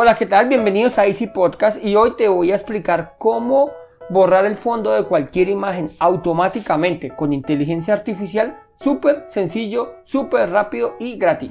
Hola, ¿qué tal? Bienvenidos a Easy Podcast y hoy te voy a explicar cómo borrar el fondo de cualquier imagen automáticamente con inteligencia artificial súper sencillo, súper rápido y gratis.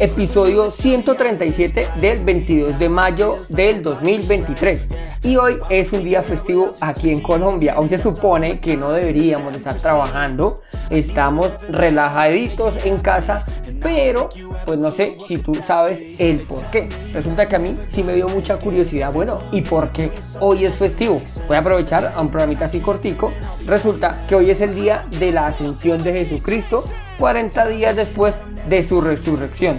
Episodio 137 del 22 de mayo del 2023 y hoy es un día festivo aquí en Colombia. Hoy se supone que no deberíamos estar trabajando, estamos relajaditos en casa, pero pues no sé si tú sabes el por qué. Resulta que a mí sí me dio mucha curiosidad, bueno, ¿y por qué hoy es festivo? Voy a aprovechar a un programita así cortico. Resulta que hoy es el día de la ascensión de Jesucristo, 40 días después de su resurrección.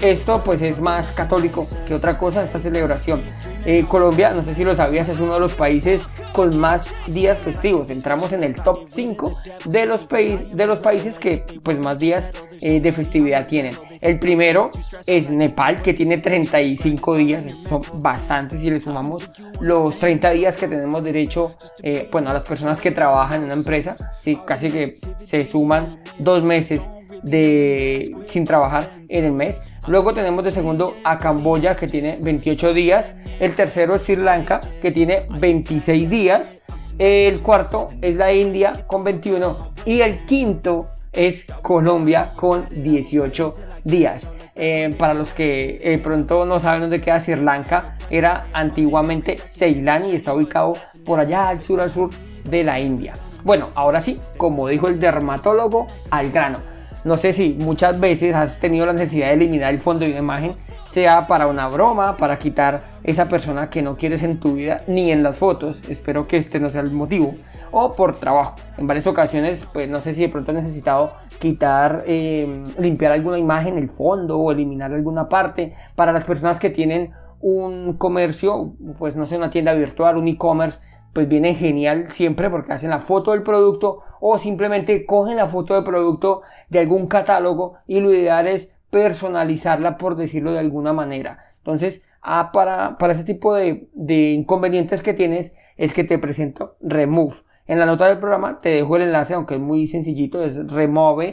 Esto pues es más católico que otra cosa, esta celebración. Eh, Colombia, no sé si lo sabías, es uno de los países con más días festivos. Entramos en el top 5 de los, de los países que pues más días eh, de festividad tienen. El primero es Nepal, que tiene 35 días, son bastantes si le sumamos los 30 días que tenemos derecho, eh, bueno, a las personas que trabajan en una empresa, sí, casi que se suman dos meses de sin trabajar en el mes. Luego tenemos de segundo a Camboya que tiene 28 días. El tercero es Sri Lanka que tiene 26 días. El cuarto es la India con 21 y el quinto es Colombia con 18 días. Eh, para los que eh, pronto no saben dónde queda Sri Lanka, era antiguamente Ceilán y está ubicado por allá al sur, al sur de la India. Bueno, ahora sí, como dijo el dermatólogo, al grano. No sé si muchas veces has tenido la necesidad de eliminar el fondo de una imagen, sea para una broma, para quitar esa persona que no quieres en tu vida ni en las fotos, espero que este no sea el motivo, o por trabajo. En varias ocasiones, pues no sé si de pronto has necesitado quitar, em, limpiar alguna imagen, el fondo o eliminar alguna parte. Para las personas que tienen un comercio, pues no sé, una tienda virtual, un e-commerce pues viene genial siempre porque hacen la foto del producto o simplemente cogen la foto del producto de algún catálogo y lo ideal es personalizarla por decirlo de alguna manera. Entonces, ah, para, para ese tipo de, de inconvenientes que tienes es que te presento Remove. En la nota del programa te dejo el enlace, aunque es muy sencillito, es remove.bg.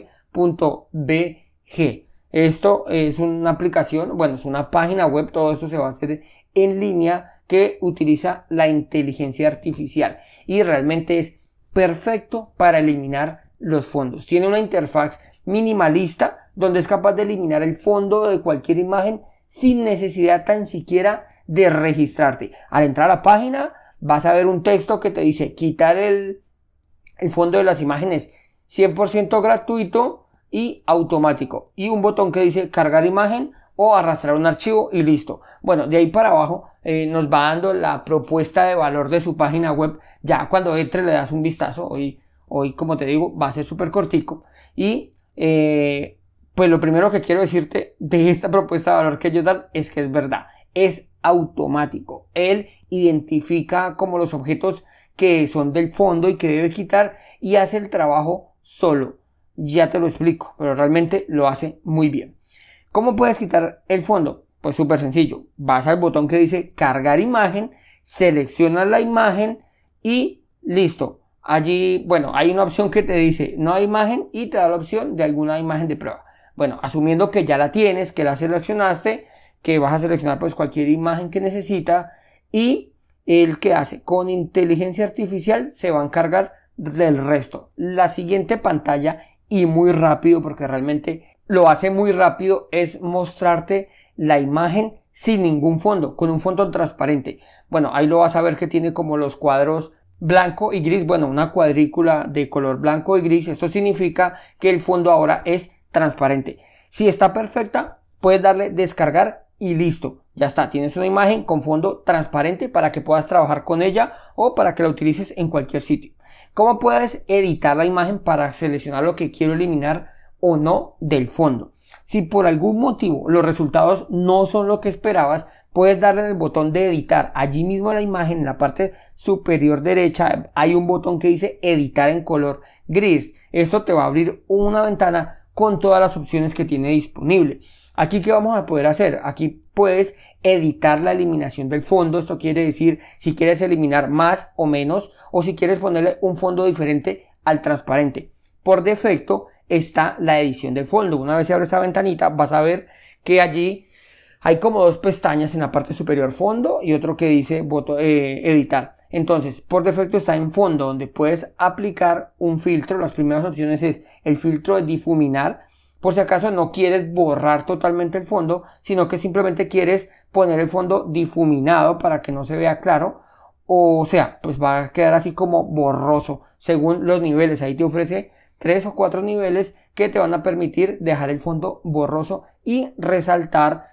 Esto es una aplicación, bueno, es una página web, todo esto se va a hacer en línea que utiliza la inteligencia artificial y realmente es perfecto para eliminar los fondos. Tiene una interfaz minimalista donde es capaz de eliminar el fondo de cualquier imagen sin necesidad tan siquiera de registrarte. Al entrar a la página vas a ver un texto que te dice quitar el, el fondo de las imágenes 100% gratuito y automático y un botón que dice cargar imagen o arrastrar un archivo y listo. Bueno, de ahí para abajo eh, nos va dando la propuesta de valor de su página web. Ya cuando entre le das un vistazo. Hoy, hoy como te digo, va a ser súper cortico. Y eh, pues lo primero que quiero decirte de esta propuesta de valor que ellos dan es que es verdad. Es automático. Él identifica como los objetos que son del fondo y que debe quitar y hace el trabajo solo. Ya te lo explico, pero realmente lo hace muy bien. ¿Cómo puedes quitar el fondo? Pues súper sencillo. Vas al botón que dice cargar imagen, seleccionas la imagen y listo. Allí, bueno, hay una opción que te dice no hay imagen y te da la opción de alguna imagen de prueba. Bueno, asumiendo que ya la tienes, que la seleccionaste, que vas a seleccionar pues cualquier imagen que necesita y el que hace con inteligencia artificial se va a encargar del resto. La siguiente pantalla y muy rápido porque realmente lo hace muy rápido es mostrarte la imagen sin ningún fondo, con un fondo transparente. Bueno, ahí lo vas a ver que tiene como los cuadros blanco y gris, bueno, una cuadrícula de color blanco y gris. Esto significa que el fondo ahora es transparente. Si está perfecta, puedes darle descargar y listo. Ya está, tienes una imagen con fondo transparente para que puedas trabajar con ella o para que la utilices en cualquier sitio. ¿Cómo puedes editar la imagen para seleccionar lo que quiero eliminar o no del fondo? Si por algún motivo los resultados no son lo que esperabas, puedes darle el botón de editar. Allí mismo en la imagen, en la parte superior derecha, hay un botón que dice editar en color gris. Esto te va a abrir una ventana con todas las opciones que tiene disponible. Aquí, ¿qué vamos a poder hacer? Aquí puedes editar la eliminación del fondo. Esto quiere decir si quieres eliminar más o menos o si quieres ponerle un fondo diferente al transparente. Por defecto está la edición del fondo. Una vez se abre esta ventanita vas a ver que allí hay como dos pestañas en la parte superior fondo y otro que dice eh, editar. Entonces, por defecto está en fondo donde puedes aplicar un filtro. Las primeras opciones es el filtro de difuminar por si acaso no quieres borrar totalmente el fondo, sino que simplemente quieres poner el fondo difuminado para que no se vea claro. O sea, pues va a quedar así como borroso según los niveles. Ahí te ofrece tres o cuatro niveles que te van a permitir dejar el fondo borroso y resaltar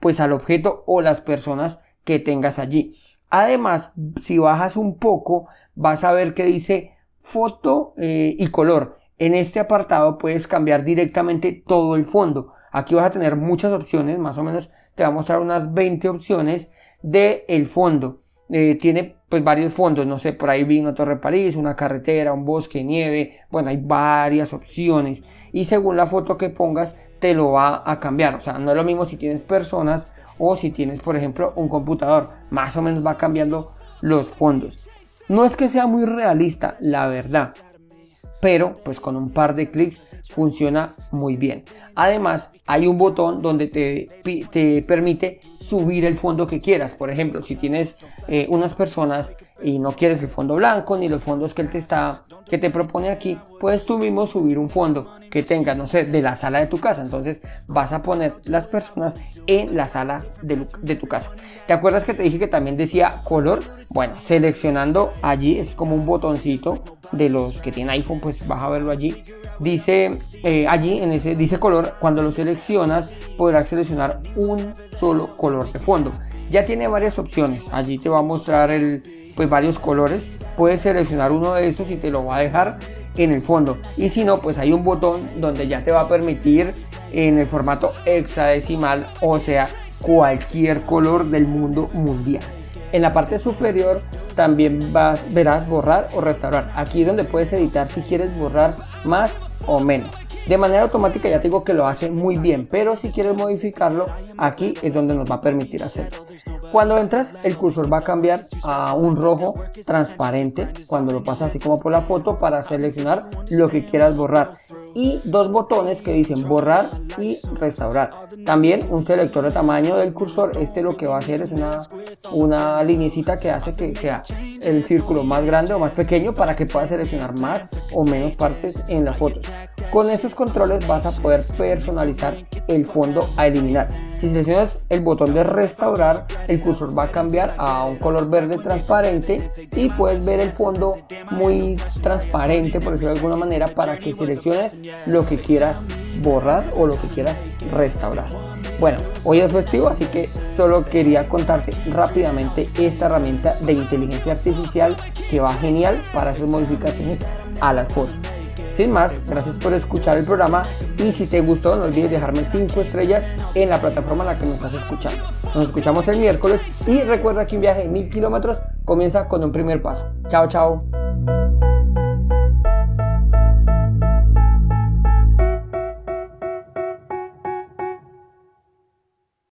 pues al objeto o las personas que tengas allí. Además, si bajas un poco, vas a ver que dice foto eh, y color. En este apartado puedes cambiar directamente todo el fondo. Aquí vas a tener muchas opciones, más o menos te va a mostrar unas 20 opciones de el fondo. Eh, tiene pues varios fondos, no sé, por ahí vi una torre París, una carretera, un bosque, nieve, bueno, hay varias opciones. Y según la foto que pongas te lo va a cambiar, o sea, no es lo mismo si tienes personas o si tienes, por ejemplo, un computador, más o menos va cambiando los fondos. No es que sea muy realista, la verdad, pero pues con un par de clics funciona muy bien. Además, hay un botón donde te, te permite subir el fondo que quieras. Por ejemplo, si tienes eh, unas personas y no quieres el fondo blanco ni los fondos que él te está que te propone aquí, puedes tú mismo subir un fondo que tenga, no sé, de la sala de tu casa. Entonces vas a poner las personas en la sala de, de tu casa. ¿Te acuerdas que te dije que también decía color? Bueno, seleccionando allí es como un botoncito de los que tienen iPhone, pues vas a verlo allí. Dice eh, allí en ese dice color, cuando lo seleccionas podrás seleccionar un solo color de fondo. Ya tiene varias opciones. Allí te va a mostrar el, pues varios colores. Puedes seleccionar uno de estos y te lo va a dejar en el fondo. Y si no, pues hay un botón donde ya te va a permitir en el formato hexadecimal, o sea, cualquier color del mundo mundial. En la parte superior también vas, verás borrar o restaurar. Aquí es donde puedes editar si quieres borrar más o menos. De manera automática ya te digo que lo hace muy bien, pero si quieres modificarlo, aquí es donde nos va a permitir hacerlo. Cuando entras, el cursor va a cambiar a un rojo transparente cuando lo pasas así como por la foto para seleccionar lo que quieras borrar. Y dos botones que dicen borrar y restaurar. También un selector de tamaño del cursor. Este lo que va a hacer es una, una linecita que hace que sea el círculo más grande o más pequeño para que puedas seleccionar más o menos partes en la foto. Con estos controles vas a poder personalizar el fondo a eliminar. Si seleccionas el botón de restaurar, el cursor va a cambiar a un color verde transparente y puedes ver el fondo muy transparente, por decirlo de alguna manera, para que selecciones lo que quieras borrar o lo que quieras restaurar. Bueno, hoy es festivo, así que solo quería contarte rápidamente esta herramienta de inteligencia artificial que va genial para hacer modificaciones a las fotos. Sin más, gracias por escuchar el programa y si te gustó no olvides dejarme 5 estrellas en la plataforma en la que me estás escuchando. Nos escuchamos el miércoles y recuerda que un viaje de mil kilómetros comienza con un primer paso. Chao, chao.